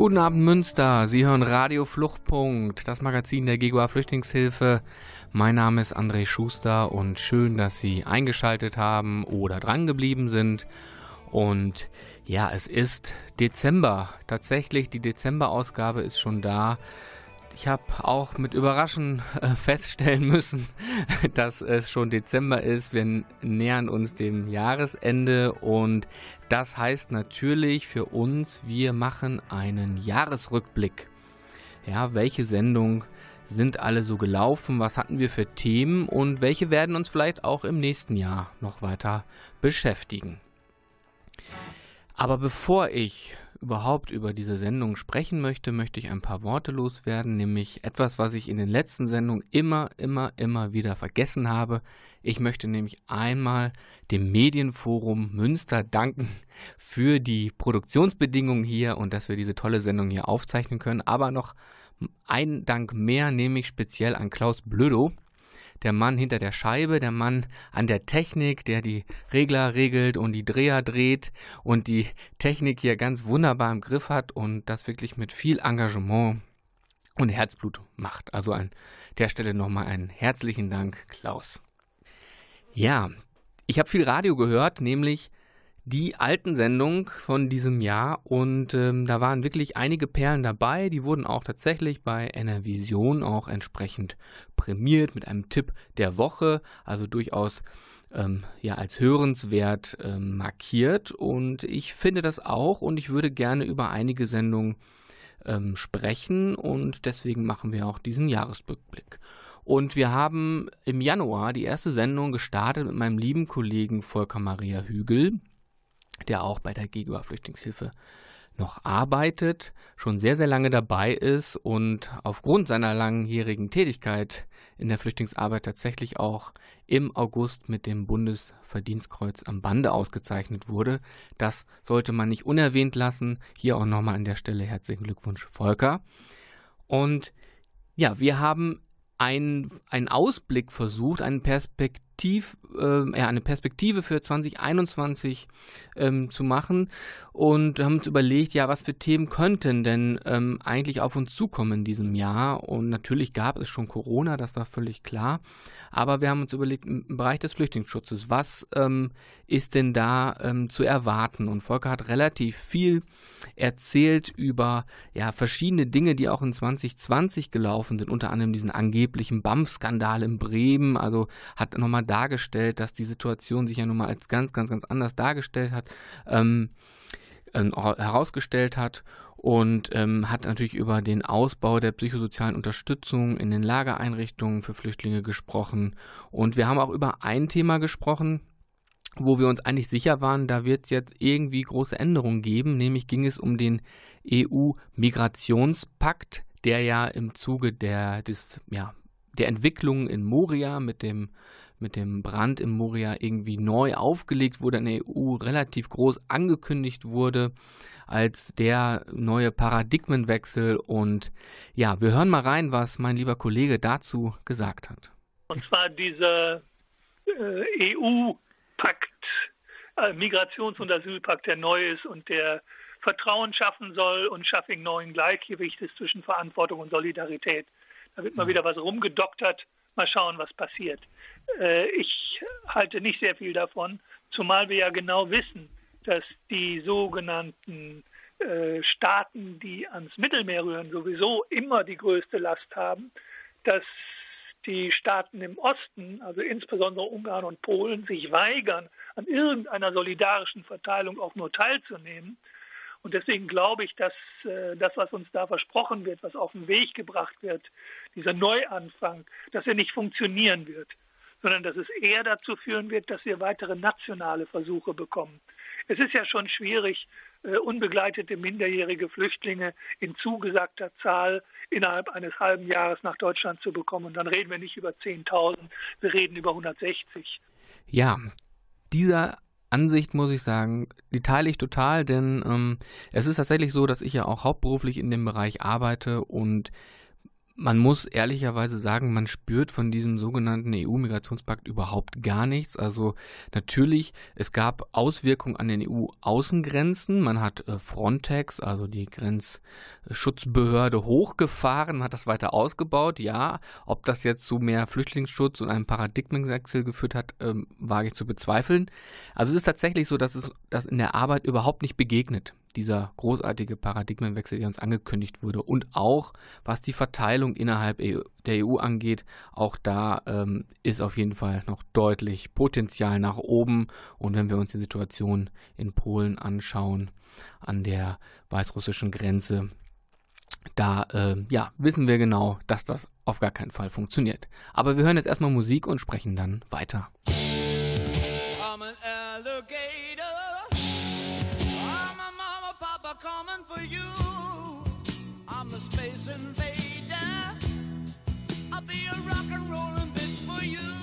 Guten Abend Münster, Sie hören Radio Fluchtpunkt, das Magazin der GGUA Flüchtlingshilfe. Mein Name ist André Schuster und schön, dass Sie eingeschaltet haben oder drangeblieben sind. Und ja, es ist Dezember. Tatsächlich, die Dezemberausgabe ist schon da. Ich habe auch mit Überraschen äh, feststellen müssen, dass es schon Dezember ist. Wir nähern uns dem Jahresende und das heißt natürlich für uns, wir machen einen Jahresrückblick. Ja, welche Sendungen sind alle so gelaufen? Was hatten wir für Themen und welche werden uns vielleicht auch im nächsten Jahr noch weiter beschäftigen? Aber bevor ich überhaupt über diese Sendung sprechen möchte, möchte ich ein paar Worte loswerden, nämlich etwas, was ich in den letzten Sendungen immer, immer, immer wieder vergessen habe. Ich möchte nämlich einmal dem Medienforum Münster danken für die Produktionsbedingungen hier und dass wir diese tolle Sendung hier aufzeichnen können. Aber noch ein Dank mehr, nämlich speziell an Klaus Blödo, der Mann hinter der Scheibe, der Mann an der Technik, der die Regler regelt und die Dreher dreht und die Technik hier ganz wunderbar im Griff hat und das wirklich mit viel Engagement und Herzblut macht. Also an der Stelle nochmal einen herzlichen Dank, Klaus. Ja, ich habe viel Radio gehört, nämlich die alten Sendungen von diesem Jahr. Und ähm, da waren wirklich einige Perlen dabei. Die wurden auch tatsächlich bei NRVision auch entsprechend prämiert mit einem Tipp der Woche, also durchaus ähm, ja als hörenswert ähm, markiert. Und ich finde das auch. Und ich würde gerne über einige Sendungen ähm, sprechen. Und deswegen machen wir auch diesen Jahresrückblick. Und wir haben im Januar die erste Sendung gestartet mit meinem lieben Kollegen Volker Maria Hügel der auch bei der GEGUA Flüchtlingshilfe noch arbeitet, schon sehr, sehr lange dabei ist und aufgrund seiner langjährigen Tätigkeit in der Flüchtlingsarbeit tatsächlich auch im August mit dem Bundesverdienstkreuz am Bande ausgezeichnet wurde. Das sollte man nicht unerwähnt lassen. Hier auch nochmal an der Stelle herzlichen Glückwunsch, Volker. Und ja, wir haben einen, einen Ausblick versucht, einen Perspektiv Perspektiv, äh, eine Perspektive für 2021 ähm, zu machen und haben uns überlegt, ja, was für Themen könnten denn ähm, eigentlich auf uns zukommen in diesem Jahr. Und natürlich gab es schon Corona, das war völlig klar. Aber wir haben uns überlegt, im Bereich des Flüchtlingsschutzes, was ähm, ist denn da ähm, zu erwarten? Und Volker hat relativ viel erzählt über ja, verschiedene Dinge, die auch in 2020 gelaufen sind, unter anderem diesen angeblichen BAMF-Skandal in Bremen. Also hat nochmal dargestellt, dass die Situation sich ja nun mal als ganz, ganz, ganz anders dargestellt hat, ähm, äh, herausgestellt hat und ähm, hat natürlich über den Ausbau der psychosozialen Unterstützung in den Lagereinrichtungen für Flüchtlinge gesprochen. Und wir haben auch über ein Thema gesprochen, wo wir uns eigentlich sicher waren, da wird es jetzt irgendwie große Änderungen geben, nämlich ging es um den EU-Migrationspakt, der ja im Zuge der, des, ja, der Entwicklung in Moria mit dem mit dem Brand im Moria irgendwie neu aufgelegt wurde in der EU, relativ groß angekündigt wurde als der neue Paradigmenwechsel. Und ja, wir hören mal rein, was mein lieber Kollege dazu gesagt hat. Und zwar dieser äh, EU-Pakt, äh, Migrations- und Asylpakt, der neu ist und der Vertrauen schaffen soll und Schaffing neuen Gleichgewicht ist zwischen Verantwortung und Solidarität. Da wird mal wieder was rumgedoktert. Mal schauen, was passiert. Äh, ich halte nicht sehr viel davon, zumal wir ja genau wissen, dass die sogenannten äh, Staaten, die ans Mittelmeer rühren, sowieso immer die größte Last haben, dass die Staaten im Osten, also insbesondere Ungarn und Polen, sich weigern, an irgendeiner solidarischen Verteilung auch nur teilzunehmen. Und deswegen glaube ich, dass äh, das, was uns da versprochen wird, was auf den Weg gebracht wird, dieser Neuanfang, dass er nicht funktionieren wird sondern dass es eher dazu führen wird, dass wir weitere nationale Versuche bekommen. Es ist ja schon schwierig, unbegleitete minderjährige Flüchtlinge in zugesagter Zahl innerhalb eines halben Jahres nach Deutschland zu bekommen. Und dann reden wir nicht über 10.000, wir reden über 160. Ja, dieser Ansicht muss ich sagen, die teile ich total, denn ähm, es ist tatsächlich so, dass ich ja auch hauptberuflich in dem Bereich arbeite und man muss ehrlicherweise sagen, man spürt von diesem sogenannten EU-Migrationspakt überhaupt gar nichts. Also natürlich, es gab Auswirkungen an den EU-Außengrenzen. Man hat äh, Frontex, also die Grenzschutzbehörde, hochgefahren, hat das weiter ausgebaut. Ja, ob das jetzt zu mehr Flüchtlingsschutz und einem Paradigmenwechsel geführt hat, ähm, wage ich zu bezweifeln. Also es ist tatsächlich so, dass es das in der Arbeit überhaupt nicht begegnet dieser großartige Paradigmenwechsel, der uns angekündigt wurde. Und auch was die Verteilung innerhalb e der EU angeht, auch da ähm, ist auf jeden Fall noch deutlich Potenzial nach oben. Und wenn wir uns die Situation in Polen anschauen, an der weißrussischen Grenze, da äh, ja, wissen wir genau, dass das auf gar keinen Fall funktioniert. Aber wir hören jetzt erstmal Musik und sprechen dann weiter. I'm an invader. I'll be a rock and rollin' bitch for you.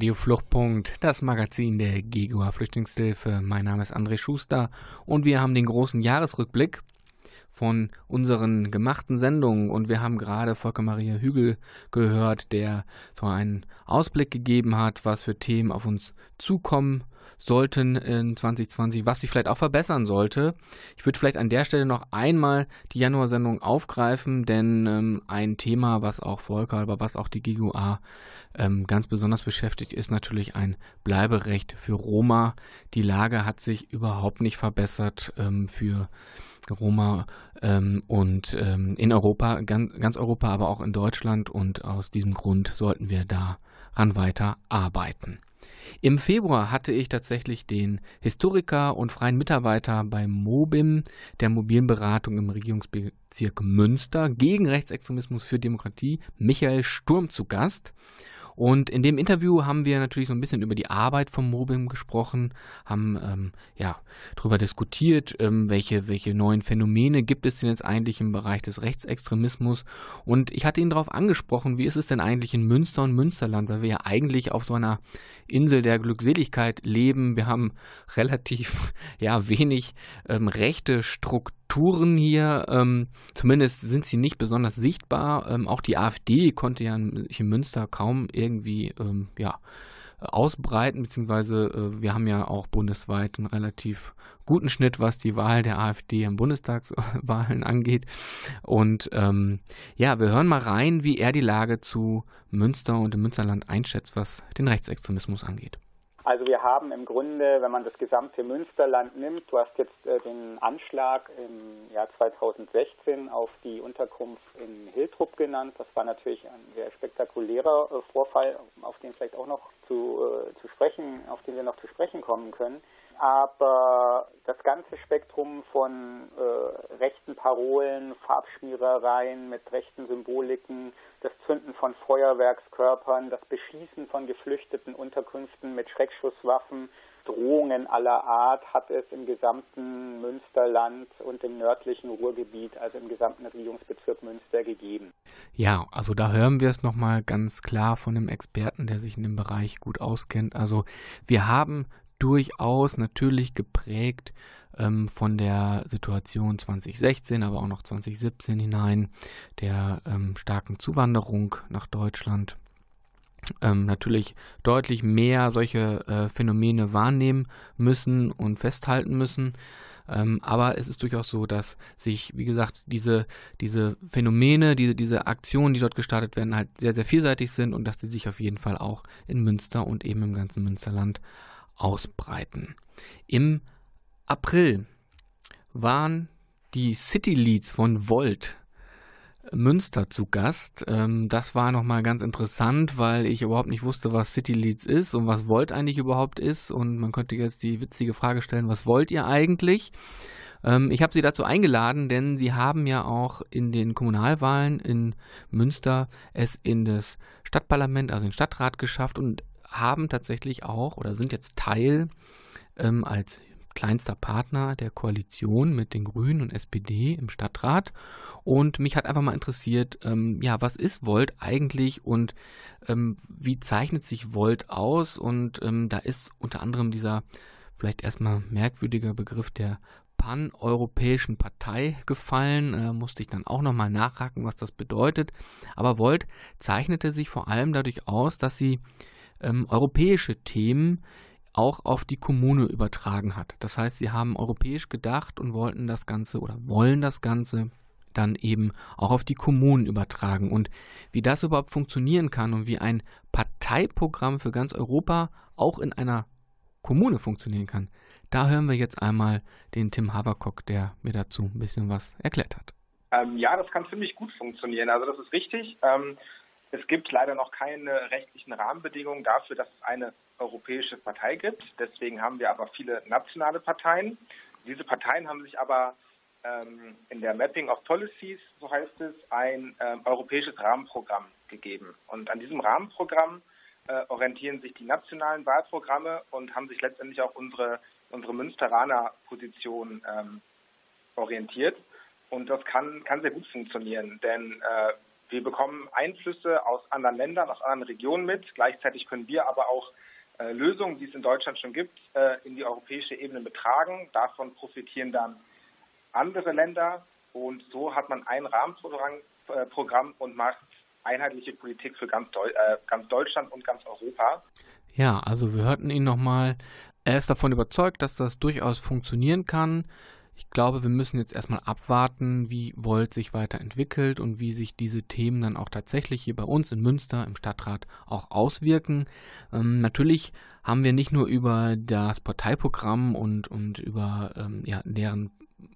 Radio Fluchtpunkt, das Magazin der GEGOA Flüchtlingshilfe. Mein Name ist André Schuster und wir haben den großen Jahresrückblick von unseren gemachten Sendungen und wir haben gerade Volker Maria Hügel gehört, der so einen Ausblick gegeben hat, was für Themen auf uns zukommen sollten in 2020, was sich vielleicht auch verbessern sollte. Ich würde vielleicht an der Stelle noch einmal die Januarsendung aufgreifen, denn ähm, ein Thema, was auch Volker, aber was auch die GUA ähm, ganz besonders beschäftigt, ist natürlich ein Bleiberecht für Roma. Die Lage hat sich überhaupt nicht verbessert ähm, für Roma ähm, und ähm, in Europa, ganz, ganz Europa, aber auch in Deutschland und aus diesem Grund sollten wir daran weiter arbeiten. Im Februar hatte ich tatsächlich den Historiker und freien Mitarbeiter beim MOBIM, der mobilen Beratung im Regierungsbezirk Münster, gegen Rechtsextremismus für Demokratie, Michael Sturm zu Gast. Und in dem Interview haben wir natürlich so ein bisschen über die Arbeit vom Mobbing gesprochen, haben ähm, ja darüber diskutiert, ähm, welche, welche neuen Phänomene gibt es denn jetzt eigentlich im Bereich des Rechtsextremismus. Und ich hatte ihn darauf angesprochen, wie ist es denn eigentlich in Münster und Münsterland, weil wir ja eigentlich auf so einer Insel der Glückseligkeit leben. Wir haben relativ ja wenig ähm, rechte Strukturen Strukturen hier, ähm, zumindest sind sie nicht besonders sichtbar. Ähm, auch die AfD konnte ja in, in Münster kaum irgendwie ähm, ja, ausbreiten, beziehungsweise äh, wir haben ja auch bundesweit einen relativ guten Schnitt, was die Wahl der AfD am Bundestagswahlen angeht. Und ähm, ja, wir hören mal rein, wie er die Lage zu Münster und im Münsterland einschätzt, was den Rechtsextremismus angeht. Also wir haben im Grunde, wenn man das gesamte Münsterland nimmt, du hast jetzt äh, den Anschlag im Jahr 2016 auf die Unterkunft in Hiltrup genannt. Das war natürlich ein sehr spektakulärer äh, Vorfall, auf den vielleicht auch noch zu, äh, zu sprechen, auf den wir noch zu sprechen kommen können aber das ganze Spektrum von äh, rechten Parolen, Farbschmierereien mit rechten Symboliken, das Zünden von Feuerwerkskörpern, das Beschießen von geflüchteten Unterkünften mit Schreckschusswaffen, Drohungen aller Art hat es im gesamten Münsterland und im nördlichen Ruhrgebiet, also im gesamten Regierungsbezirk Münster gegeben. Ja, also da hören wir es nochmal ganz klar von einem Experten, der sich in dem Bereich gut auskennt. Also wir haben durchaus natürlich geprägt ähm, von der Situation 2016, aber auch noch 2017 hinein, der ähm, starken Zuwanderung nach Deutschland. Ähm, natürlich deutlich mehr solche äh, Phänomene wahrnehmen müssen und festhalten müssen. Ähm, aber es ist durchaus so, dass sich, wie gesagt, diese, diese Phänomene, diese, diese Aktionen, die dort gestartet werden, halt sehr, sehr vielseitig sind und dass sie sich auf jeden Fall auch in Münster und eben im ganzen Münsterland ausbreiten. Im April waren die City Leads von Volt Münster zu Gast. Ähm, das war nochmal ganz interessant, weil ich überhaupt nicht wusste, was City Leads ist und was Volt eigentlich überhaupt ist. Und man könnte jetzt die witzige Frage stellen, was wollt ihr eigentlich? Ähm, ich habe sie dazu eingeladen, denn sie haben ja auch in den Kommunalwahlen in Münster es in das Stadtparlament, also den Stadtrat geschafft und haben tatsächlich auch oder sind jetzt Teil ähm, als kleinster Partner der Koalition mit den Grünen und SPD im Stadtrat. Und mich hat einfach mal interessiert, ähm, ja, was ist Volt eigentlich und ähm, wie zeichnet sich Volt aus? Und ähm, da ist unter anderem dieser vielleicht erstmal merkwürdige Begriff der pan-europäischen Partei gefallen. Äh, musste ich dann auch nochmal nachhaken, was das bedeutet. Aber Volt zeichnete sich vor allem dadurch aus, dass sie ähm, europäische Themen auch auf die Kommune übertragen hat. Das heißt, sie haben europäisch gedacht und wollten das Ganze oder wollen das Ganze dann eben auch auf die Kommunen übertragen. Und wie das überhaupt funktionieren kann und wie ein Parteiprogramm für ganz Europa auch in einer Kommune funktionieren kann, da hören wir jetzt einmal den Tim Haberkock, der mir dazu ein bisschen was erklärt hat. Ähm, ja, das kann ziemlich gut funktionieren. Also das ist richtig. Ähm, es gibt leider noch keine rechtlichen Rahmenbedingungen dafür, dass es eine europäische Partei gibt. Deswegen haben wir aber viele nationale Parteien. Diese Parteien haben sich aber ähm, in der Mapping of Policies, so heißt es, ein ähm, europäisches Rahmenprogramm gegeben. Und an diesem Rahmenprogramm äh, orientieren sich die nationalen Wahlprogramme und haben sich letztendlich auch unsere, unsere Münsteraner Position ähm, orientiert. Und das kann, kann sehr gut funktionieren, denn äh, wir bekommen Einflüsse aus anderen Ländern, aus anderen Regionen mit. Gleichzeitig können wir aber auch äh, Lösungen, die es in Deutschland schon gibt, äh, in die europäische Ebene betragen. Davon profitieren dann andere Länder und so hat man ein Rahmenprogramm äh, und macht einheitliche Politik für ganz, Deu ganz Deutschland und ganz Europa. Ja, also wir hörten ihn nochmal. Er ist davon überzeugt, dass das durchaus funktionieren kann. Ich glaube, wir müssen jetzt erstmal abwarten, wie Volt sich weiterentwickelt und wie sich diese Themen dann auch tatsächlich hier bei uns in Münster im Stadtrat auch auswirken. Ähm, natürlich haben wir nicht nur über das Parteiprogramm und, und über ähm, ja, deren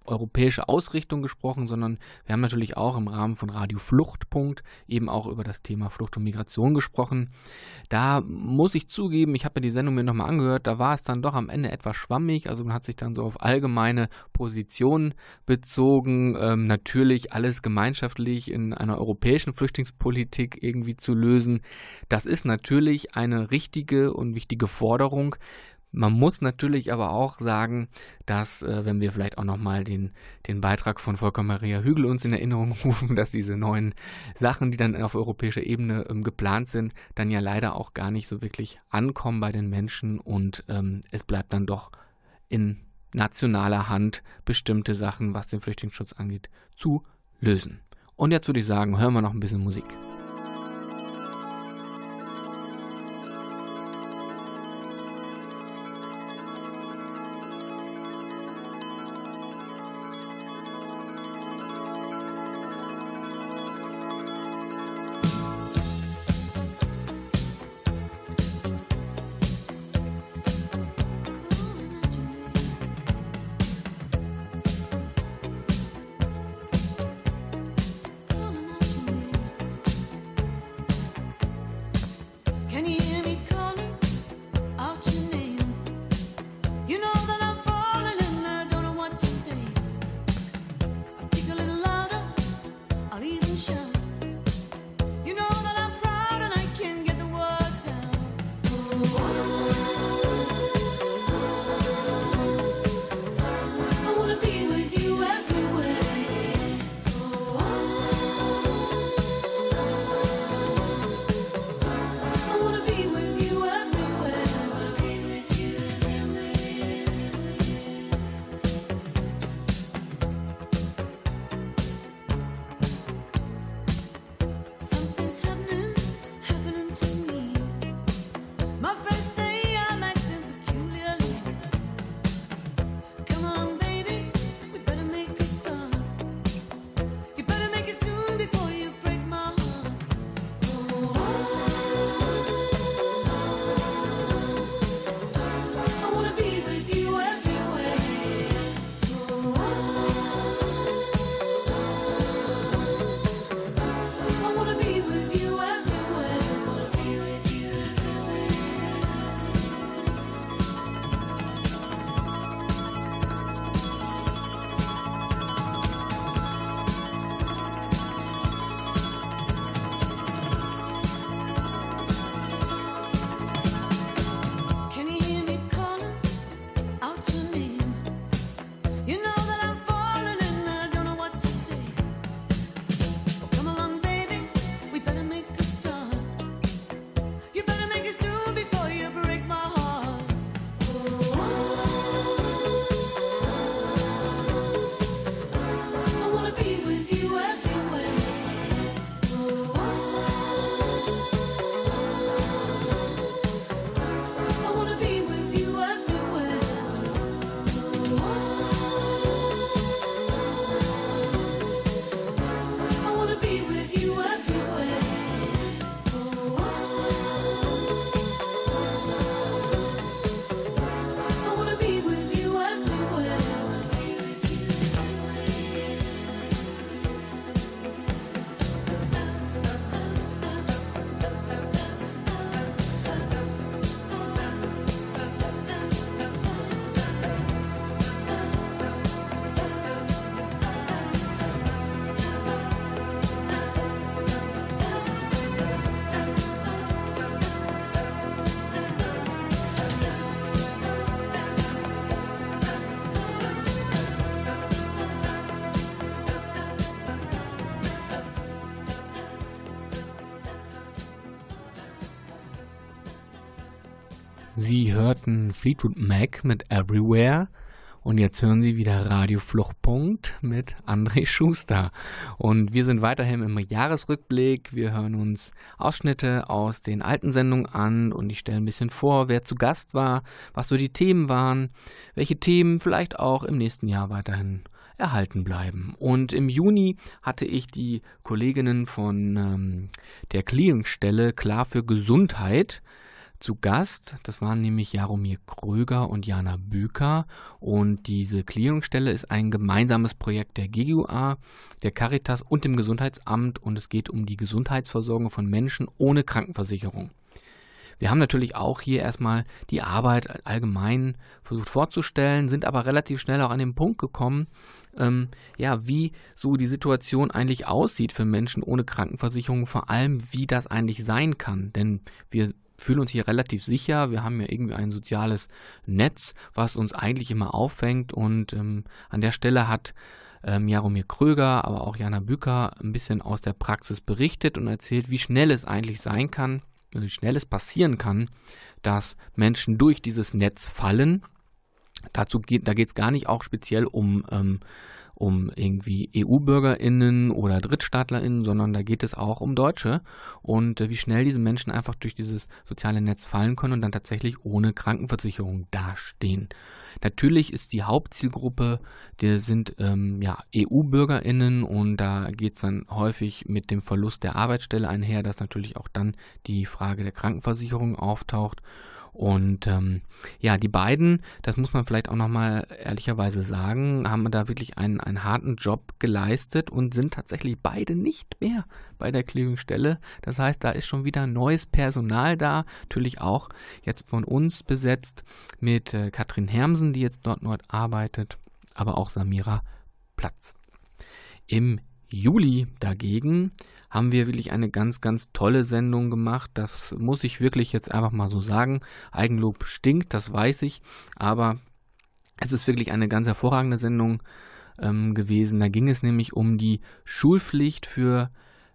europäische Ausrichtung gesprochen, sondern wir haben natürlich auch im Rahmen von Radio Fluchtpunkt eben auch über das Thema Flucht und Migration gesprochen. Da muss ich zugeben, ich habe mir die Sendung mir nochmal angehört, da war es dann doch am Ende etwas schwammig, also man hat sich dann so auf allgemeine Positionen bezogen, ähm, natürlich alles gemeinschaftlich in einer europäischen Flüchtlingspolitik irgendwie zu lösen. Das ist natürlich eine richtige und wichtige Forderung. Man muss natürlich aber auch sagen, dass, äh, wenn wir vielleicht auch nochmal den, den Beitrag von Volker Maria Hügel uns in Erinnerung rufen, dass diese neuen Sachen, die dann auf europäischer Ebene ähm, geplant sind, dann ja leider auch gar nicht so wirklich ankommen bei den Menschen und ähm, es bleibt dann doch in nationaler Hand bestimmte Sachen, was den Flüchtlingsschutz angeht, zu lösen. Und jetzt würde ich sagen, hören wir noch ein bisschen Musik. Sie hörten Fleetwood Mac mit Everywhere. Und jetzt hören Sie wieder Radio Fluchtpunkt mit André Schuster. Und wir sind weiterhin im Jahresrückblick. Wir hören uns Ausschnitte aus den alten Sendungen an und ich stelle ein bisschen vor, wer zu Gast war, was so die Themen waren, welche Themen vielleicht auch im nächsten Jahr weiterhin erhalten bleiben. Und im Juni hatte ich die Kolleginnen von ähm, der Clearingstelle Klar für Gesundheit zu Gast. Das waren nämlich Jaromir Kröger und Jana Büker. Und diese Clearingstelle ist ein gemeinsames Projekt der GGUA, der Caritas und dem Gesundheitsamt. Und es geht um die Gesundheitsversorgung von Menschen ohne Krankenversicherung. Wir haben natürlich auch hier erstmal die Arbeit allgemein versucht vorzustellen, sind aber relativ schnell auch an den Punkt gekommen, ähm, ja, wie so die Situation eigentlich aussieht für Menschen ohne Krankenversicherung, vor allem wie das eigentlich sein kann. Denn wir fühlen uns hier relativ sicher. Wir haben ja irgendwie ein soziales Netz, was uns eigentlich immer auffängt. Und ähm, an der Stelle hat ähm, Jaromir Kröger, aber auch Jana Büker ein bisschen aus der Praxis berichtet und erzählt, wie schnell es eigentlich sein kann, wie schnell es passieren kann, dass Menschen durch dieses Netz fallen. Dazu geht, da geht es gar nicht auch speziell um ähm, um irgendwie EU-BürgerInnen oder DrittstaatlerInnen, sondern da geht es auch um Deutsche und äh, wie schnell diese Menschen einfach durch dieses soziale Netz fallen können und dann tatsächlich ohne Krankenversicherung dastehen. Natürlich ist die Hauptzielgruppe, die sind ähm, ja, EU-BürgerInnen und da geht es dann häufig mit dem Verlust der Arbeitsstelle einher, dass natürlich auch dann die Frage der Krankenversicherung auftaucht. Und ähm, ja, die beiden, das muss man vielleicht auch nochmal ehrlicherweise sagen, haben da wirklich einen, einen harten Job geleistet und sind tatsächlich beide nicht mehr bei der Clearingstelle. Das heißt, da ist schon wieder neues Personal da, natürlich auch jetzt von uns besetzt mit äh, Katrin Hermsen, die jetzt dort dort arbeitet, aber auch Samira Platz. Im Juli dagegen haben wir wirklich eine ganz, ganz tolle Sendung gemacht. Das muss ich wirklich jetzt einfach mal so sagen. Eigenlob stinkt, das weiß ich, aber es ist wirklich eine ganz hervorragende Sendung ähm, gewesen. Da ging es nämlich um die Schulpflicht für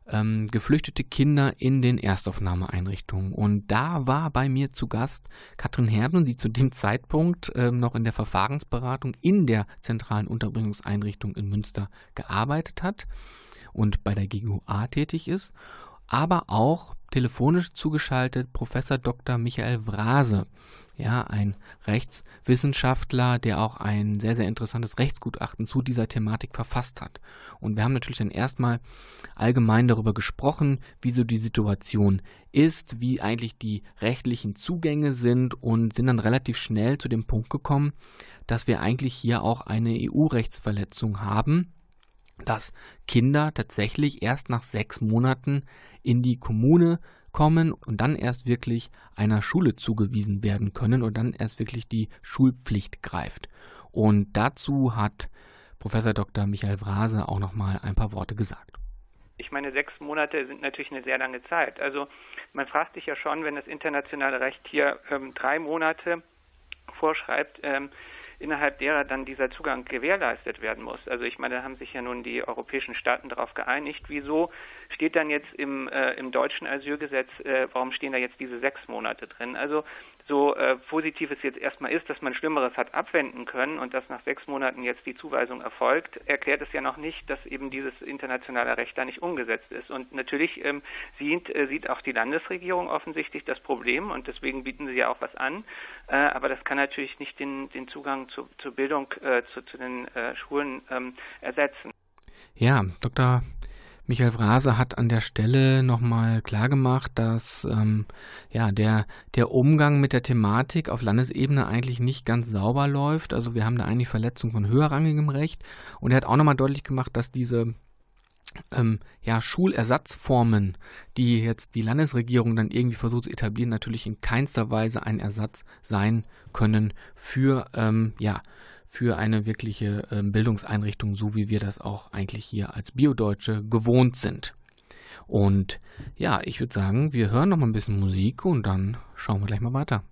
ähm, geflüchtete Kinder in den Erstaufnahmeeinrichtungen. Und da war bei mir zu Gast Katrin Herben, die zu dem Zeitpunkt ähm, noch in der Verfahrensberatung in der zentralen Unterbringungseinrichtung in Münster gearbeitet hat und bei der GGUA tätig ist, aber auch telefonisch zugeschaltet Professor Dr. Michael Vrase, ja, ein Rechtswissenschaftler, der auch ein sehr, sehr interessantes Rechtsgutachten zu dieser Thematik verfasst hat. Und wir haben natürlich dann erstmal allgemein darüber gesprochen, wie so die Situation ist, wie eigentlich die rechtlichen Zugänge sind und sind dann relativ schnell zu dem Punkt gekommen, dass wir eigentlich hier auch eine EU-Rechtsverletzung haben dass Kinder tatsächlich erst nach sechs Monaten in die Kommune kommen und dann erst wirklich einer Schule zugewiesen werden können und dann erst wirklich die Schulpflicht greift. Und dazu hat Professor Dr. Michael Vrase auch noch mal ein paar Worte gesagt. Ich meine, sechs Monate sind natürlich eine sehr lange Zeit. Also man fragt sich ja schon, wenn das internationale Recht hier ähm, drei Monate vorschreibt, ähm, innerhalb derer dann dieser Zugang gewährleistet werden muss. Also ich meine, da haben sich ja nun die europäischen Staaten darauf geeinigt. Wieso steht dann jetzt im, äh, im deutschen Asylgesetz, äh, warum stehen da jetzt diese sechs Monate drin? Also so äh, positiv es jetzt erstmal ist, dass man Schlimmeres hat abwenden können und dass nach sechs Monaten jetzt die Zuweisung erfolgt, erklärt es ja noch nicht, dass eben dieses internationale Recht da nicht umgesetzt ist. Und natürlich ähm, sieht, äh, sieht auch die Landesregierung offensichtlich das Problem und deswegen bieten sie ja auch was an. Äh, aber das kann natürlich nicht den, den Zugang zu, zur Bildung, äh, zu, zu den äh, Schulen ähm, ersetzen. Ja, Dr. Michael Vrase hat an der Stelle nochmal klargemacht, dass ähm, ja, der, der Umgang mit der Thematik auf Landesebene eigentlich nicht ganz sauber läuft. Also wir haben da eigentlich Verletzung von höherrangigem Recht. Und er hat auch nochmal deutlich gemacht, dass diese ähm, ja, Schulersatzformen, die jetzt die Landesregierung dann irgendwie versucht zu etablieren, natürlich in keinster Weise ein Ersatz sein können für ähm, ja, für eine wirkliche äh, Bildungseinrichtung, so wie wir das auch eigentlich hier als Biodeutsche gewohnt sind. Und ja, ich würde sagen, wir hören noch mal ein bisschen Musik und dann schauen wir gleich mal weiter.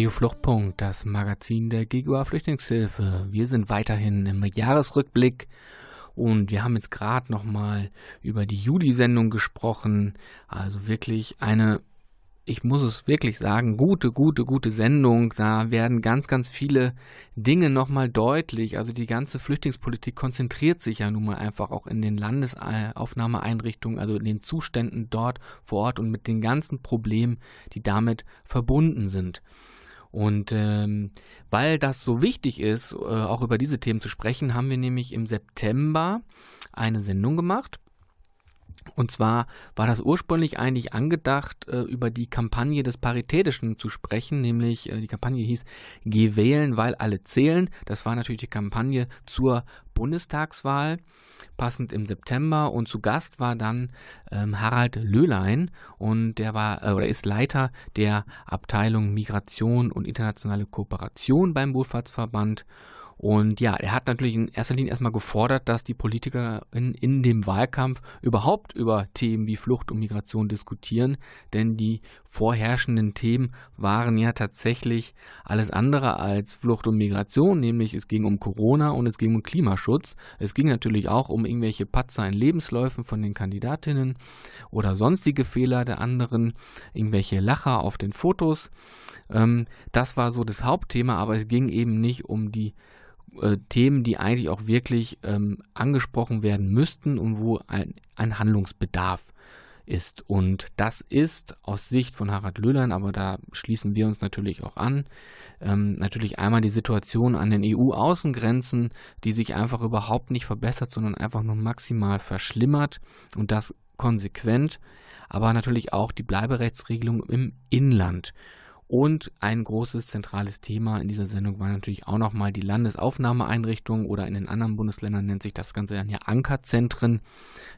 Radio Fluchtpunkt, das Magazin der GGUA Flüchtlingshilfe. Wir sind weiterhin im Jahresrückblick und wir haben jetzt gerade nochmal über die Juli-Sendung gesprochen. Also wirklich eine ich muss es wirklich sagen, gute, gute, gute Sendung. Da werden ganz, ganz viele Dinge nochmal deutlich. Also die ganze Flüchtlingspolitik konzentriert sich ja nun mal einfach auch in den Landesaufnahmeeinrichtungen, also in den Zuständen dort vor Ort und mit den ganzen Problemen, die damit verbunden sind. Und ähm, weil das so wichtig ist, äh, auch über diese Themen zu sprechen, haben wir nämlich im September eine Sendung gemacht und zwar war das ursprünglich eigentlich angedacht, äh, über die Kampagne des Paritätischen zu sprechen, nämlich äh, die Kampagne hieß Geh wählen, weil alle zählen. Das war natürlich die Kampagne zur Bundestagswahl, passend im September. Und zu Gast war dann ähm, Harald Löhlein und der war äh, oder ist Leiter der Abteilung Migration und internationale Kooperation beim Wohlfahrtsverband. Und ja, er hat natürlich in erster Linie erstmal gefordert, dass die Politiker in, dem Wahlkampf überhaupt über Themen wie Flucht und Migration diskutieren, denn die vorherrschenden Themen waren ja tatsächlich alles andere als Flucht und Migration, nämlich es ging um Corona und es ging um Klimaschutz. Es ging natürlich auch um irgendwelche Patzer in Lebensläufen von den Kandidatinnen oder sonstige Fehler der anderen, irgendwelche Lacher auf den Fotos. Ähm, das war so das Hauptthema, aber es ging eben nicht um die äh, Themen, die eigentlich auch wirklich ähm, angesprochen werden müssten und wo ein, ein Handlungsbedarf ist. Und das ist aus Sicht von Harald Löhlern, aber da schließen wir uns natürlich auch an, ähm, natürlich einmal die Situation an den EU-Außengrenzen, die sich einfach überhaupt nicht verbessert, sondern einfach nur maximal verschlimmert und das konsequent, aber natürlich auch die Bleiberechtsregelung im Inland. Und ein großes zentrales Thema in dieser Sendung war natürlich auch nochmal die Landesaufnahmeeinrichtung oder in den anderen Bundesländern nennt sich das Ganze dann ja Ankerzentren,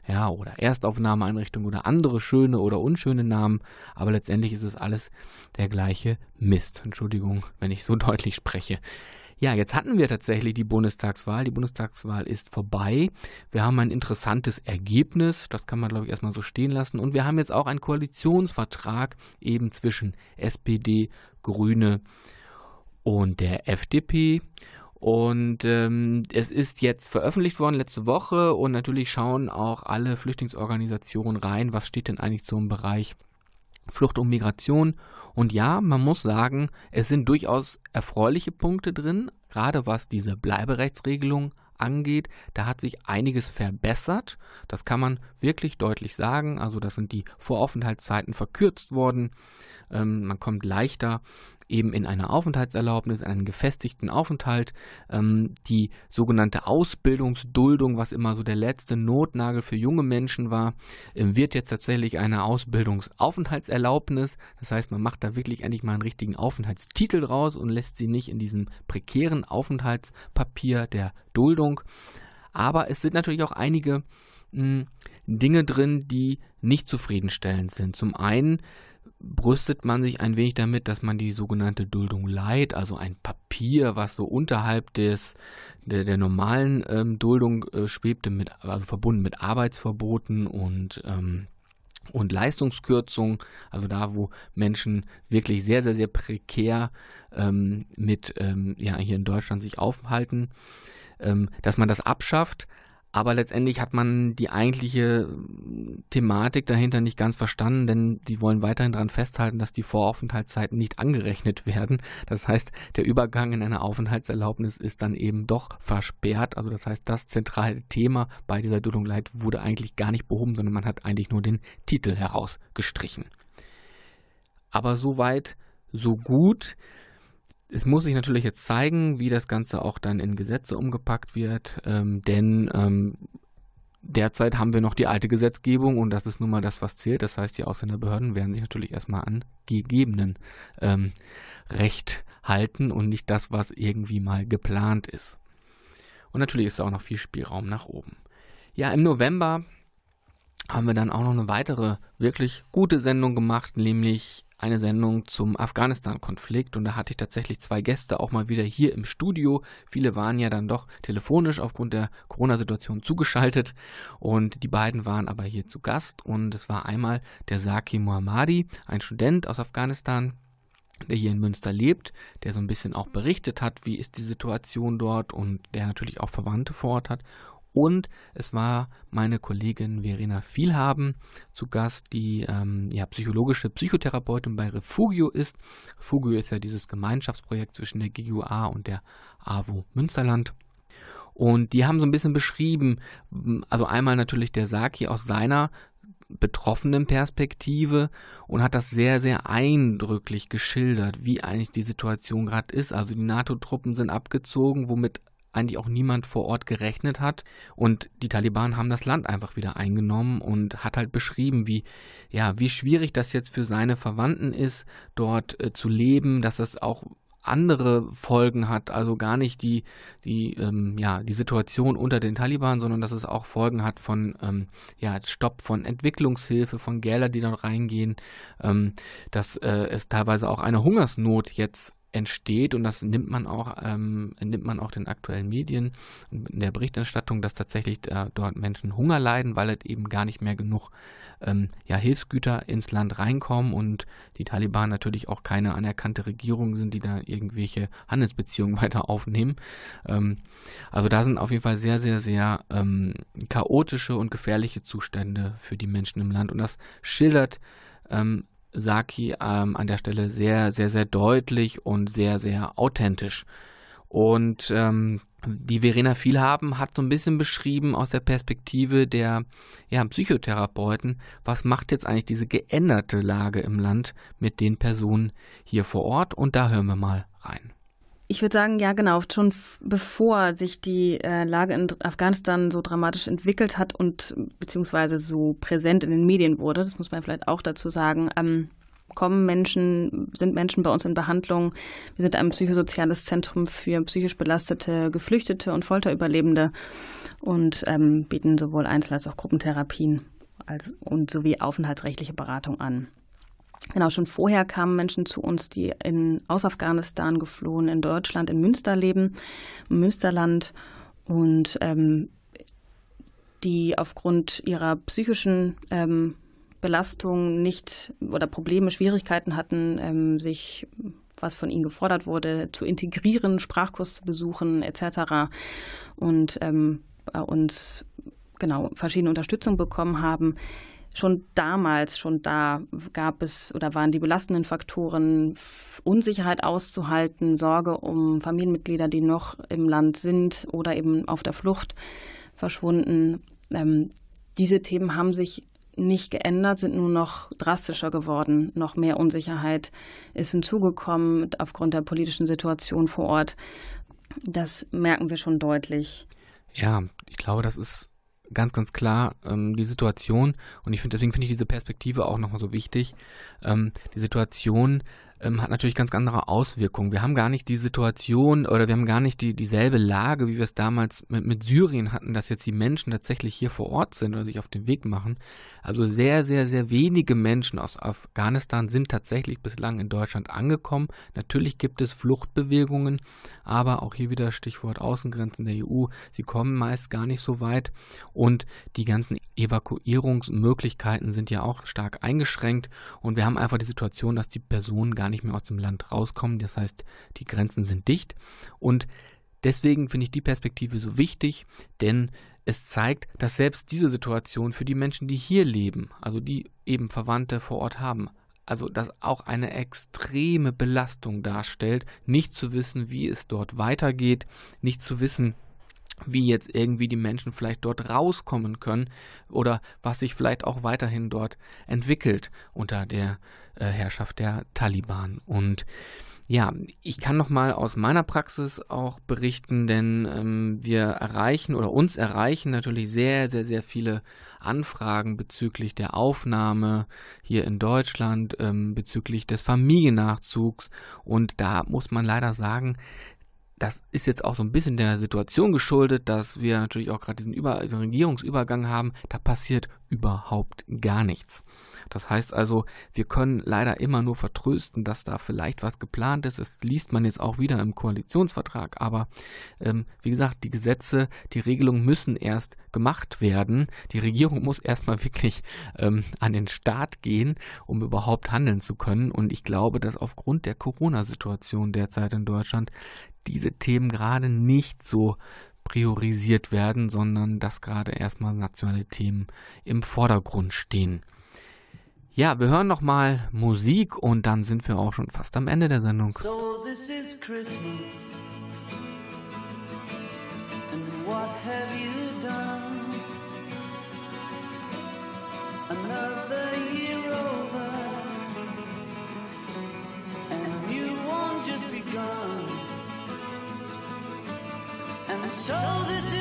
ja, oder Erstaufnahmeeinrichtungen oder andere schöne oder unschöne Namen. Aber letztendlich ist es alles der gleiche Mist. Entschuldigung, wenn ich so deutlich spreche. Ja, jetzt hatten wir tatsächlich die Bundestagswahl. Die Bundestagswahl ist vorbei. Wir haben ein interessantes Ergebnis. Das kann man, glaube ich, erstmal so stehen lassen. Und wir haben jetzt auch einen Koalitionsvertrag eben zwischen SPD, Grüne und der FDP. Und ähm, es ist jetzt veröffentlicht worden letzte Woche und natürlich schauen auch alle Flüchtlingsorganisationen rein, was steht denn eigentlich zum Bereich Flucht und Migration. Und ja, man muss sagen, es sind durchaus erfreuliche Punkte drin, gerade was diese Bleiberechtsregelung angeht. Da hat sich einiges verbessert. Das kann man wirklich deutlich sagen. Also das sind die Voraufenthaltszeiten verkürzt worden. Ähm, man kommt leichter eben in einer Aufenthaltserlaubnis, einen gefestigten Aufenthalt. Ähm, die sogenannte Ausbildungsduldung, was immer so der letzte Notnagel für junge Menschen war, äh, wird jetzt tatsächlich eine Ausbildungsaufenthaltserlaubnis. Das heißt, man macht da wirklich endlich mal einen richtigen Aufenthaltstitel draus und lässt sie nicht in diesem prekären Aufenthaltspapier der Duldung. Aber es sind natürlich auch einige mh, hm, Dinge drin, die nicht zufriedenstellend sind. Zum einen brüstet man sich ein wenig damit, dass man die sogenannte Duldung Light, also ein Papier, was so unterhalb des der, der normalen ähm, Duldung äh, schwebte, mit, also verbunden mit Arbeitsverboten und ähm, und Leistungskürzung, also da, wo Menschen wirklich sehr, sehr, sehr prekär ähm, mit ähm, ja hier in Deutschland sich aufhalten, ähm, dass man das abschafft, aber letztendlich hat man die eigentliche Thematik dahinter nicht ganz verstanden, denn die wollen weiterhin daran festhalten, dass die Voraufenthaltszeiten nicht angerechnet werden. Das heißt, der Übergang in eine Aufenthaltserlaubnis ist dann eben doch versperrt. Also das heißt, das zentrale Thema bei dieser Duldung Leid wurde eigentlich gar nicht behoben, sondern man hat eigentlich nur den Titel herausgestrichen. Aber soweit, so gut. Es muss sich natürlich jetzt zeigen, wie das Ganze auch dann in Gesetze umgepackt wird, ähm, denn ähm, derzeit haben wir noch die alte Gesetzgebung und das ist nun mal das, was zählt. Das heißt, die Ausländerbehörden werden sich natürlich erstmal an gegebenen ähm, Recht halten und nicht das, was irgendwie mal geplant ist. Und natürlich ist da auch noch viel Spielraum nach oben. Ja, im November haben wir dann auch noch eine weitere wirklich gute Sendung gemacht, nämlich eine Sendung zum Afghanistan-Konflikt und da hatte ich tatsächlich zwei Gäste auch mal wieder hier im Studio. Viele waren ja dann doch telefonisch aufgrund der Corona-Situation zugeschaltet und die beiden waren aber hier zu Gast und es war einmal der Saki Muhammadi, ein Student aus Afghanistan, der hier in Münster lebt, der so ein bisschen auch berichtet hat, wie ist die Situation dort und der natürlich auch Verwandte vor Ort hat. Und es war meine Kollegin Verena Vielhaben zu Gast, die ähm, ja, psychologische Psychotherapeutin bei Refugio ist. Refugio ist ja dieses Gemeinschaftsprojekt zwischen der GUA und der AWO Münsterland. Und die haben so ein bisschen beschrieben, also einmal natürlich der Saki aus seiner betroffenen Perspektive und hat das sehr, sehr eindrücklich geschildert, wie eigentlich die Situation gerade ist. Also die NATO-Truppen sind abgezogen, womit eigentlich auch niemand vor Ort gerechnet hat. Und die Taliban haben das Land einfach wieder eingenommen und hat halt beschrieben, wie, ja, wie schwierig das jetzt für seine Verwandten ist, dort äh, zu leben, dass das auch andere Folgen hat, also gar nicht die, die, ähm, ja, die Situation unter den Taliban, sondern dass es auch Folgen hat von ähm, ja, Stopp von Entwicklungshilfe, von Gelder, die dort reingehen, ähm, dass äh, es teilweise auch eine Hungersnot jetzt entsteht und das nimmt man auch ähm, nimmt man auch den aktuellen Medien in der Berichterstattung, dass tatsächlich äh, dort Menschen Hunger leiden, weil es eben gar nicht mehr genug ähm, ja, Hilfsgüter ins Land reinkommen und die Taliban natürlich auch keine anerkannte Regierung sind, die da irgendwelche Handelsbeziehungen weiter aufnehmen. Ähm, also da sind auf jeden Fall sehr sehr sehr ähm, chaotische und gefährliche Zustände für die Menschen im Land und das schildert ähm, Saki ähm, an der Stelle sehr, sehr, sehr deutlich und sehr, sehr authentisch. Und ähm, die Verena Vielhaben hat so ein bisschen beschrieben aus der Perspektive der ja, Psychotherapeuten, was macht jetzt eigentlich diese geänderte Lage im Land mit den Personen hier vor Ort und da hören wir mal rein. Ich würde sagen, ja, genau. Schon bevor sich die äh, Lage in Afghanistan so dramatisch entwickelt hat und beziehungsweise so präsent in den Medien wurde, das muss man vielleicht auch dazu sagen, ähm, kommen Menschen, sind Menschen bei uns in Behandlung. Wir sind ein psychosoziales Zentrum für psychisch belastete Geflüchtete und Folterüberlebende und ähm, bieten sowohl Einzel- als auch Gruppentherapien als, und sowie aufenthaltsrechtliche Beratung an. Genau, schon vorher kamen Menschen zu uns, die in, aus Afghanistan geflohen, in Deutschland, in Münster leben, im Münsterland und ähm, die aufgrund ihrer psychischen ähm, Belastung nicht oder Probleme, Schwierigkeiten hatten, ähm, sich was von ihnen gefordert wurde, zu integrieren, Sprachkurs zu besuchen etc. Und ähm, bei uns genau verschiedene Unterstützung bekommen haben. Schon damals, schon da gab es oder waren die belastenden Faktoren Unsicherheit auszuhalten, Sorge um Familienmitglieder, die noch im Land sind oder eben auf der Flucht verschwunden. Ähm, diese Themen haben sich nicht geändert, sind nur noch drastischer geworden. Noch mehr Unsicherheit ist hinzugekommen aufgrund der politischen Situation vor Ort. Das merken wir schon deutlich. Ja, ich glaube, das ist ganz, ganz klar ähm, die Situation. Und ich finde, deswegen finde ich diese Perspektive auch nochmal so wichtig. Ähm, die Situation ähm, hat natürlich ganz andere Auswirkungen. Wir haben gar nicht die Situation oder wir haben gar nicht die, dieselbe Lage, wie wir es damals mit, mit Syrien hatten, dass jetzt die Menschen tatsächlich hier vor Ort sind oder sich auf den Weg machen. Also sehr, sehr, sehr wenige Menschen aus Afghanistan sind tatsächlich bislang in Deutschland angekommen. Natürlich gibt es Fluchtbewegungen, aber auch hier wieder Stichwort Außengrenzen der EU. Sie kommen meist gar nicht so weit und die ganzen Evakuierungsmöglichkeiten sind ja auch stark eingeschränkt und wir haben einfach die Situation, dass die Personen gar nicht mehr aus dem Land rauskommen. Das heißt, die Grenzen sind dicht und deswegen finde ich die Perspektive so wichtig, denn es zeigt, dass selbst diese Situation für die Menschen, die hier leben, also die eben Verwandte vor Ort haben, also das auch eine extreme Belastung darstellt, nicht zu wissen, wie es dort weitergeht, nicht zu wissen, wie jetzt irgendwie die Menschen vielleicht dort rauskommen können oder was sich vielleicht auch weiterhin dort entwickelt unter der äh, Herrschaft der Taliban. Und ja, ich kann noch mal aus meiner Praxis auch berichten, denn ähm, wir erreichen oder uns erreichen natürlich sehr, sehr, sehr viele Anfragen bezüglich der Aufnahme hier in Deutschland, ähm, bezüglich des Familiennachzugs. Und da muss man leider sagen, das ist jetzt auch so ein bisschen der Situation geschuldet, dass wir natürlich auch gerade diesen, Über diesen Regierungsübergang haben. Da passiert überhaupt gar nichts. Das heißt also, wir können leider immer nur vertrösten, dass da vielleicht was geplant ist. Das liest man jetzt auch wieder im Koalitionsvertrag. Aber ähm, wie gesagt, die Gesetze, die Regelungen müssen erst gemacht werden. Die Regierung muss erstmal wirklich ähm, an den Start gehen, um überhaupt handeln zu können. Und ich glaube, dass aufgrund der Corona-Situation derzeit in Deutschland diese Themen gerade nicht so priorisiert werden, sondern dass gerade erstmal nationale Themen im Vordergrund stehen. Ja, wir hören noch mal Musik und dann sind wir auch schon fast am Ende der Sendung. So this is Christmas. And what have you so this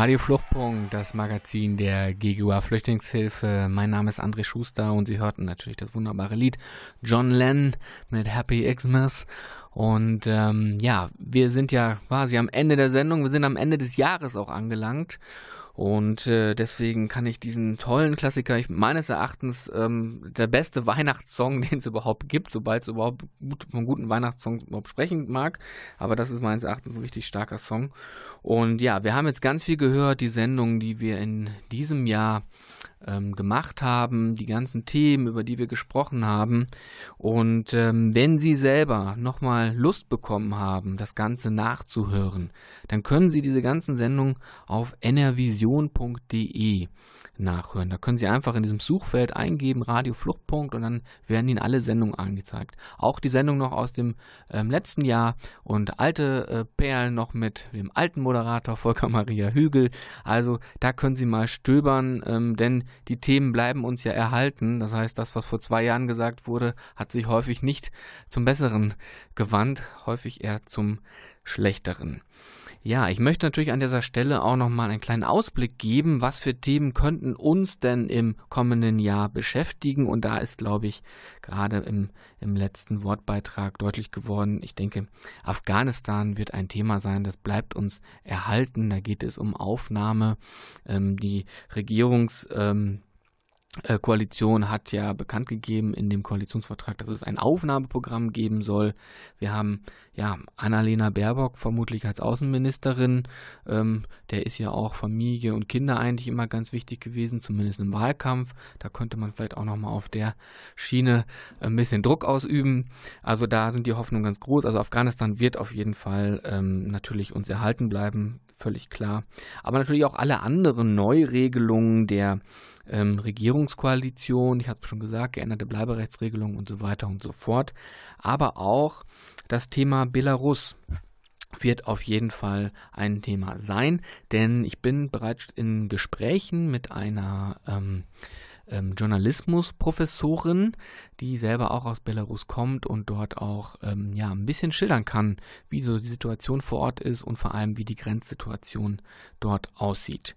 Radio Fluchtpunkt, das Magazin der GGUA Flüchtlingshilfe. Mein Name ist André Schuster und Sie hörten natürlich das wunderbare Lied John Lennon mit Happy Xmas. Und ähm, ja, wir sind ja quasi am Ende der Sendung, wir sind am Ende des Jahres auch angelangt. Und äh, deswegen kann ich diesen tollen Klassiker, ich, meines Erachtens ähm, der beste Weihnachtssong, den es überhaupt gibt, sobald es überhaupt gut, von guten Weihnachtssongs überhaupt sprechen mag. Aber das ist meines Erachtens ein richtig starker Song. Und ja, wir haben jetzt ganz viel gehört, die Sendungen, die wir in diesem Jahr ähm, gemacht haben, die ganzen Themen, über die wir gesprochen haben. Und ähm, wenn Sie selber nochmal Lust bekommen haben, das Ganze nachzuhören, dann können Sie diese ganzen Sendungen auf nrvision.de nachhören. Da können Sie einfach in diesem Suchfeld eingeben, Radio Fluchtpunkt, und dann werden Ihnen alle Sendungen angezeigt. Auch die Sendung noch aus dem ähm, letzten Jahr und alte äh, Perlen noch mit dem alten Moderator Volker Maria Hügel. Also da können Sie mal stöbern, ähm, denn die Themen bleiben uns ja erhalten. Das heißt, das, was vor zwei Jahren gesagt wurde, hat sich häufig nicht zum Besseren gewandt, häufig eher zum Schlechteren. Ja, ich möchte natürlich an dieser Stelle auch nochmal einen kleinen Ausblick geben, was für Themen könnten uns denn im kommenden Jahr beschäftigen. Und da ist, glaube ich, gerade im, im letzten Wortbeitrag deutlich geworden, ich denke, Afghanistan wird ein Thema sein, das bleibt uns erhalten. Da geht es um Aufnahme. Ähm, die Regierungs... Ähm, äh, Koalition hat ja bekannt gegeben in dem Koalitionsvertrag, dass es ein Aufnahmeprogramm geben soll. Wir haben ja Annalena Baerbock vermutlich als Außenministerin. Ähm, der ist ja auch Familie und Kinder eigentlich immer ganz wichtig gewesen, zumindest im Wahlkampf. Da könnte man vielleicht auch nochmal auf der Schiene ein bisschen Druck ausüben. Also da sind die Hoffnungen ganz groß. Also Afghanistan wird auf jeden Fall ähm, natürlich uns erhalten bleiben völlig klar. Aber natürlich auch alle anderen Neuregelungen der ähm, Regierungskoalition, ich habe es schon gesagt, geänderte Bleiberechtsregelungen und so weiter und so fort. Aber auch das Thema Belarus wird auf jeden Fall ein Thema sein, denn ich bin bereits in Gesprächen mit einer ähm, ähm, Journalismusprofessorin, die selber auch aus Belarus kommt und dort auch ähm, ja, ein bisschen schildern kann, wie so die Situation vor Ort ist und vor allem, wie die Grenzsituation dort aussieht.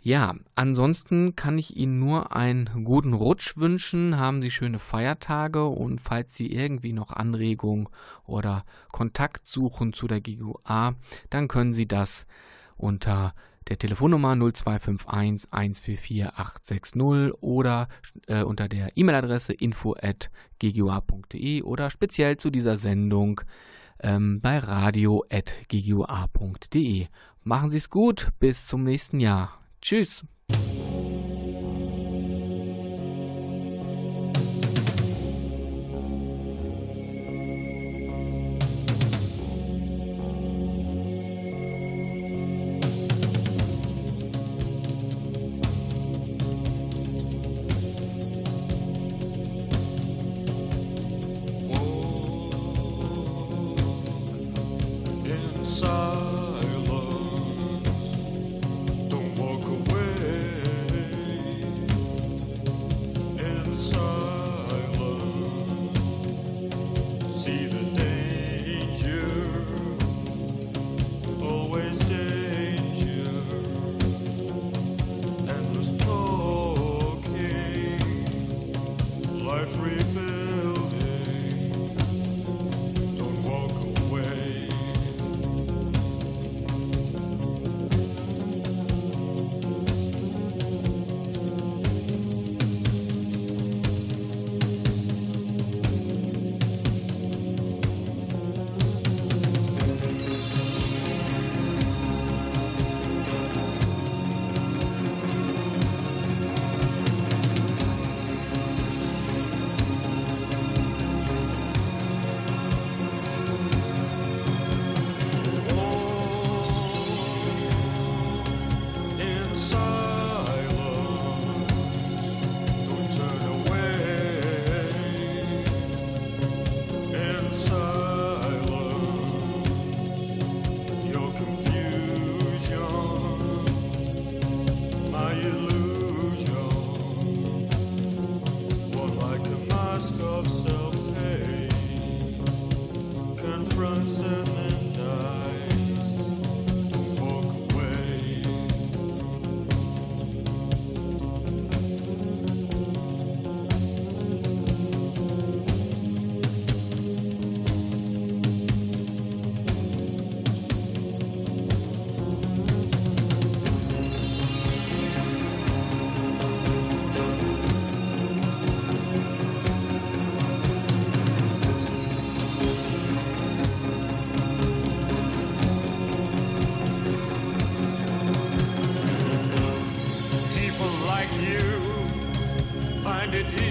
Ja, ansonsten kann ich Ihnen nur einen guten Rutsch wünschen. Haben Sie schöne Feiertage und falls Sie irgendwie noch Anregungen oder Kontakt suchen zu der GUA, dann können Sie das unter der Telefonnummer 0251 144 860 oder äh, unter der E-Mail-Adresse info.ggua.de oder speziell zu dieser Sendung ähm, bei radio.ggua.de. Machen Sie es gut, bis zum nächsten Jahr. Tschüss. Did he?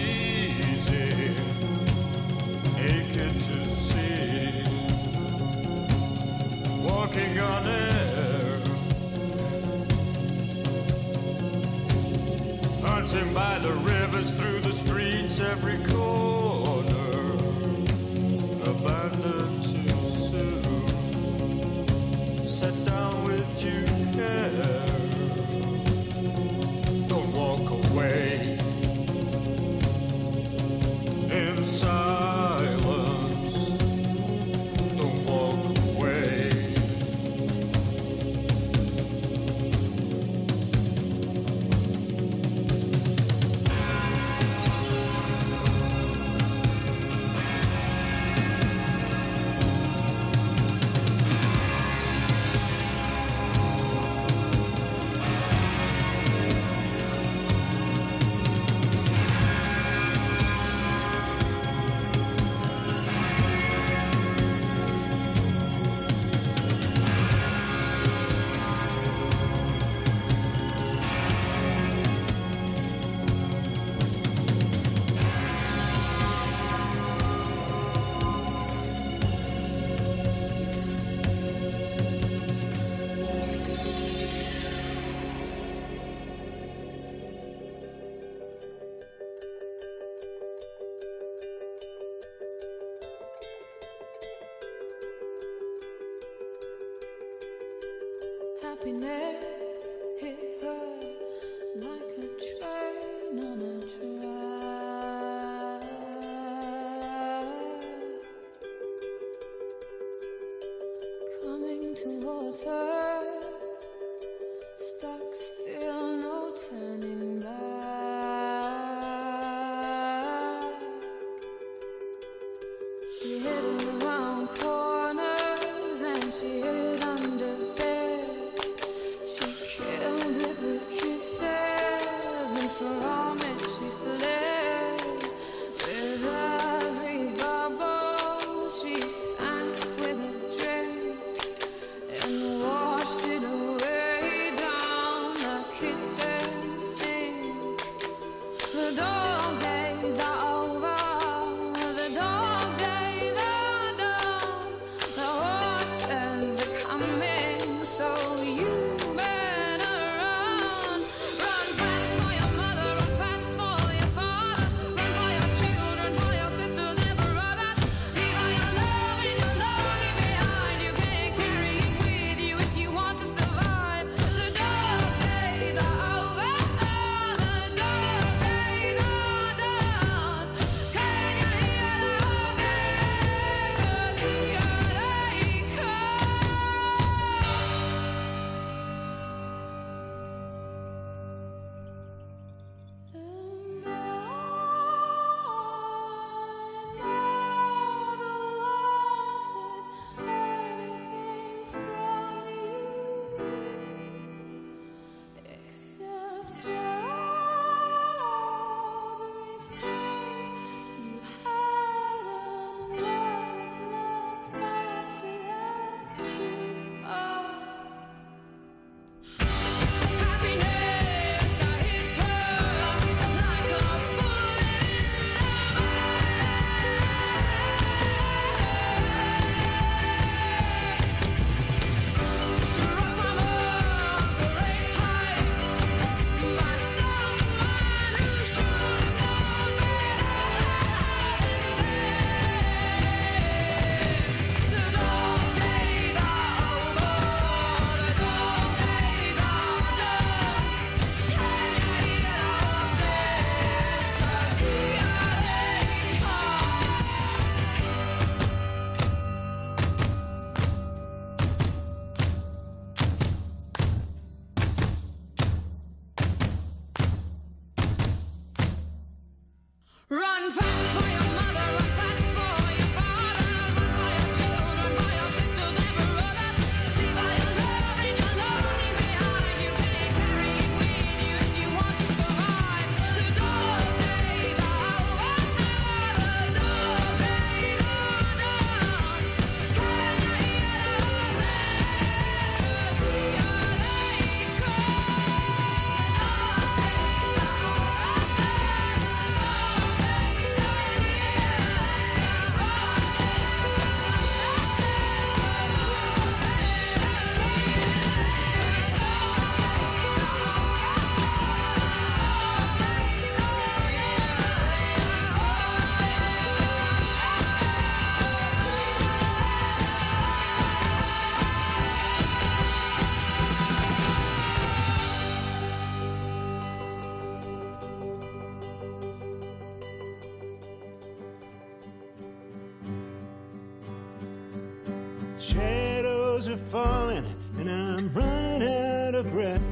Falling and I'm running out of breath.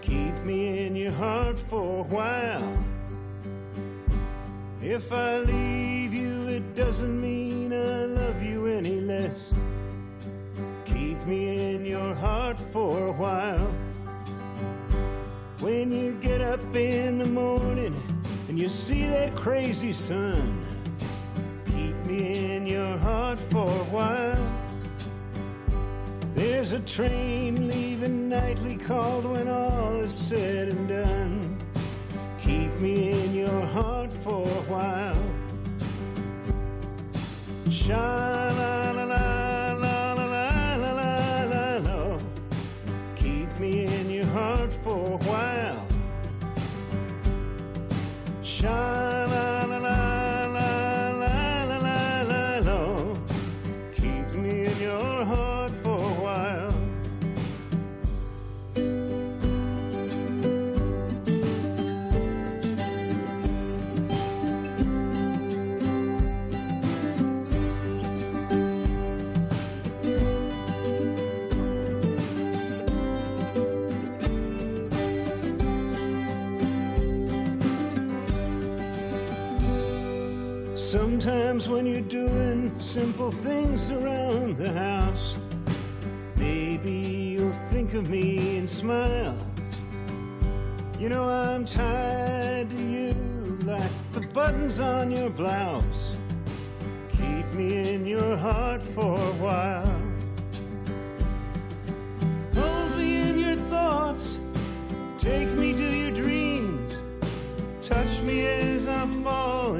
Keep me in your heart for a while. If I leave you, it doesn't mean I love you any less. Keep me in your heart for a while. When you get up in the morning and you see that crazy sun, keep me in your heart for a while. There's a train leaving nightly called when all is said and done. Keep me in your heart for a while. Sha la la la la la la la la la la. Keep me in your heart for a while. Sha simple things around the house, maybe you'll think of me and smile. You know I'm tied to you like the buttons on your blouse. Keep me in your heart for a while. Hold me in your thoughts, take me to your dreams, touch me as I fall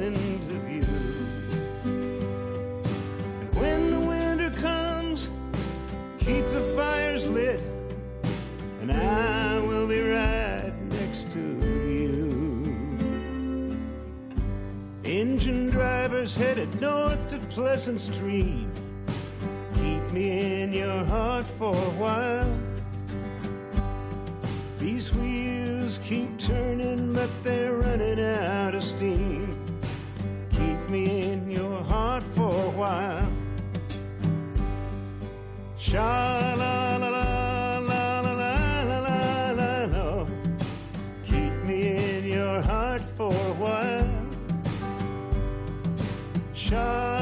drivers headed north to Pleasant Street. Keep me in your heart for a while. These wheels keep turning, but they're running out of steam. Keep me in your heart for a while. Sha shine.